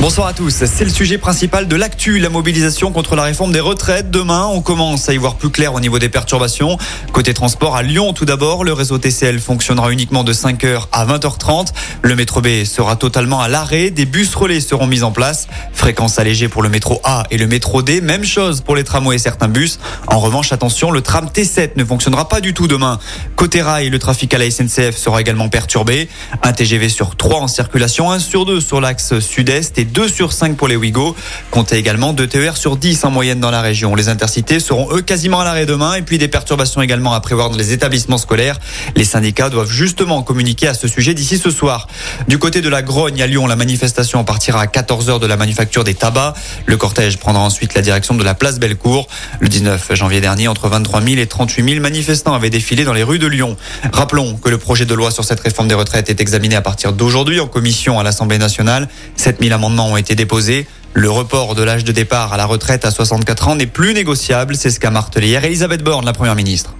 Bonsoir à tous, c'est le sujet principal de l'actu, la mobilisation contre la réforme des retraites. Demain, on commence à y voir plus clair au niveau des perturbations. Côté transport, à Lyon tout d'abord, le réseau TCL fonctionnera uniquement de 5h à 20h30. Le métro B sera totalement à l'arrêt, des bus relais seront mis en place. Fréquence allégée pour le métro A et le métro D, même chose pour les tramways et certains bus. En revanche, attention, le tram T7 ne fonctionnera pas du tout demain. Côté rail, le trafic à la SNCF sera également perturbé. Un TGV sur 3 en circulation, 1 sur 2 sur l'axe sud-est et 2 sur 5 pour les Ouigo. Comptez également 2 TER sur 10 en moyenne dans la région. Les intercités seront eux quasiment à l'arrêt demain et puis des perturbations également à prévoir dans les établissements scolaires. Les syndicats doivent justement communiquer à ce sujet d'ici ce soir. Du côté de la Grogne à Lyon, la manifestation partira à 14h de la manufacture des tabacs. Le cortège prendra ensuite la direction de la place Bellecour. Le 19 janvier dernier, entre 23 000 et 38 000 manifestants avaient défilé dans les rues de Lyon. Rappelons que le projet de loi sur cette réforme des retraites est examiné à partir d'aujourd'hui en commission à l'Assemblée nationale. 7000 amendements ont été déposés. Le report de l'âge de départ à la retraite à 64 ans n'est plus négociable, c'est ce qu'a martelé hier Elisabeth Borne, la première ministre.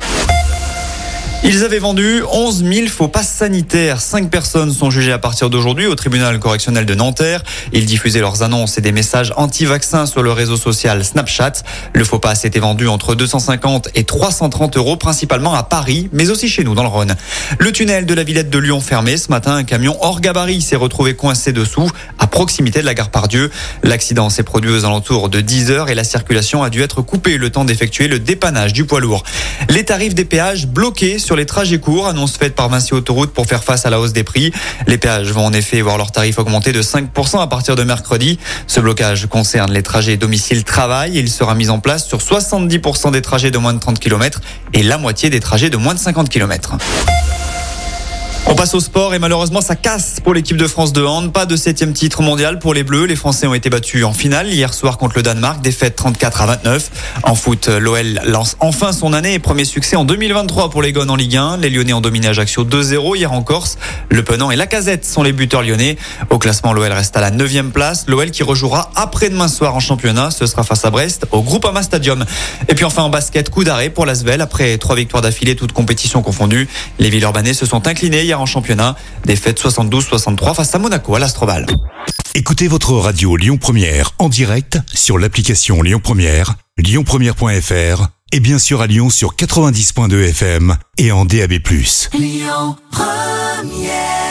Ils avaient vendu 11 000 faux passes sanitaires. Cinq personnes sont jugées à partir d'aujourd'hui au tribunal correctionnel de Nanterre. Ils diffusaient leurs annonces et des messages anti-vaccins sur le réseau social Snapchat. Le faux pass était vendu entre 250 et 330 euros, principalement à Paris, mais aussi chez nous dans le Rhône. Le tunnel de la Villette de Lyon fermé. Ce matin, un camion hors gabarit s'est retrouvé coincé dessous, à proximité de la gare Pardieu. L'accident s'est produit aux alentours de 10 heures et la circulation a dû être coupée le temps d'effectuer le dépannage du poids lourd. Les tarifs des péages bloqués sur sur les trajets courts, annonce faite par Vinci Autoroute pour faire face à la hausse des prix. Les péages vont en effet voir leurs tarifs augmenter de 5% à partir de mercredi. Ce blocage concerne les trajets domicile-travail. Il sera mis en place sur 70% des trajets de moins de 30 km et la moitié des trajets de moins de 50 km. On passe au sport et malheureusement ça casse pour l'équipe de France de hand. Pas de septième titre mondial pour les Bleus. Les Français ont été battus en finale hier soir contre le Danemark, défaite 34 à 29. En foot, l'OL lance enfin son année et premier succès en 2023 pour les Gones en Ligue 1. Les Lyonnais ont dominé Ajaccio 2-0 hier en Corse. Le Penant et la Casette sont les buteurs lyonnais. Au classement, l'OL reste à la neuvième place. L'OL qui rejouera après-demain soir en championnat. Ce sera face à Brest au Groupama Stadium. Et puis enfin en basket, coup d'arrêt pour l'Asvel après trois victoires d'affilée, toutes compétitions confondues. Les Villeurbanais se sont inclinés en championnat. Défaite 72-63 face à Monaco à l'Astroval. Écoutez votre radio Lyon Première en direct sur l'application Lyon Première, lyonpremière.fr et bien sûr à Lyon sur 90.2 FM et en DAB+. Lyon Première